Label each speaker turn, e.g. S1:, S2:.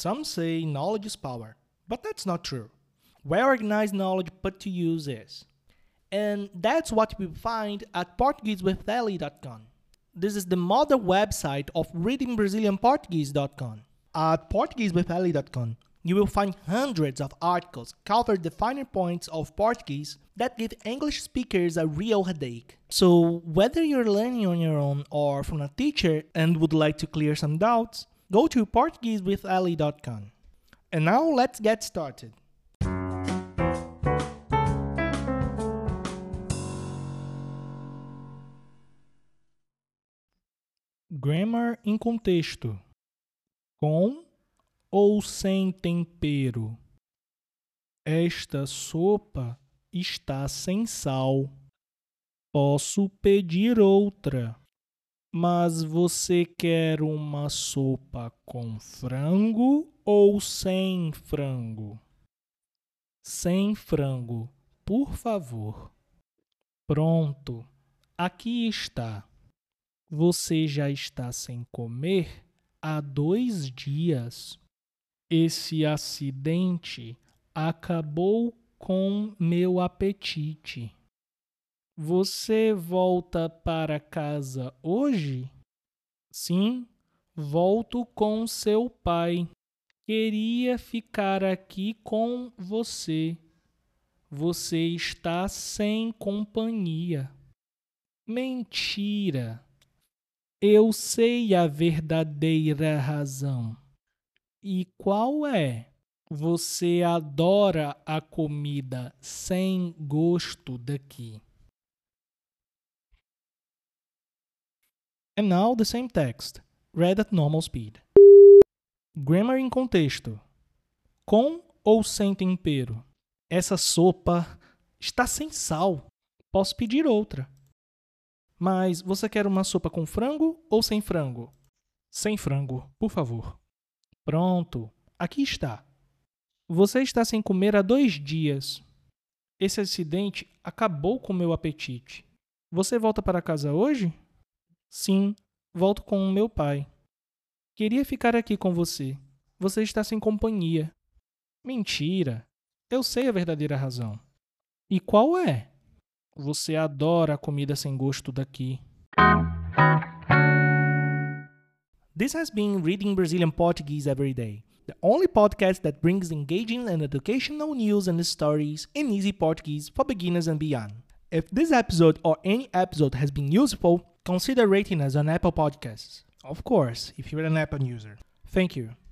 S1: Some say knowledge is power, but that's not true. Well organized knowledge put to use is. And that's what we find at PortugueseWithEli.com. This is the mother website of ReadingBrazilianPortuguese.com. At PortugueseWithEli.com, you will find hundreds of articles cover the finer points of Portuguese that give English speakers a real headache. So, whether you're learning on your own or from a teacher and would like to clear some doubts, go to PortugueseWithEli.com. And now let's get started. Grammar em contexto. Com ou sem tempero? Esta sopa está sem sal. Posso pedir outra. Mas você quer uma sopa com frango ou sem frango? Sem frango, por favor. Pronto, aqui está. Você já está sem comer há dois dias. Esse acidente acabou com meu apetite. Você volta para casa hoje? Sim, volto com seu pai. Queria ficar aqui com você. Você está sem companhia. Mentira! Eu sei a verdadeira razão. E qual é? Você adora a comida sem gosto daqui. And now the same text, read at normal speed. Grammar em contexto. Com ou sem tempero? Essa sopa está sem sal. Posso pedir outra. Mas você quer uma sopa com frango ou sem frango? Sem frango, por favor. Pronto, aqui está. Você está sem comer há dois dias. Esse acidente acabou com meu apetite. Você volta para casa hoje? Sim, volto com o meu pai. Queria ficar aqui com você. Você está sem companhia. Mentira. Eu sei a verdadeira razão. E qual é? Você adora a comida sem gosto daqui. This has been Reading Brazilian Portuguese Every Day, the only podcast that brings engaging and educational news and stories in easy Portuguese for beginners and beyond. If this episode or any episode has been useful, consider rating us on Apple Podcasts. Of course, if you're an Apple user. Thank you.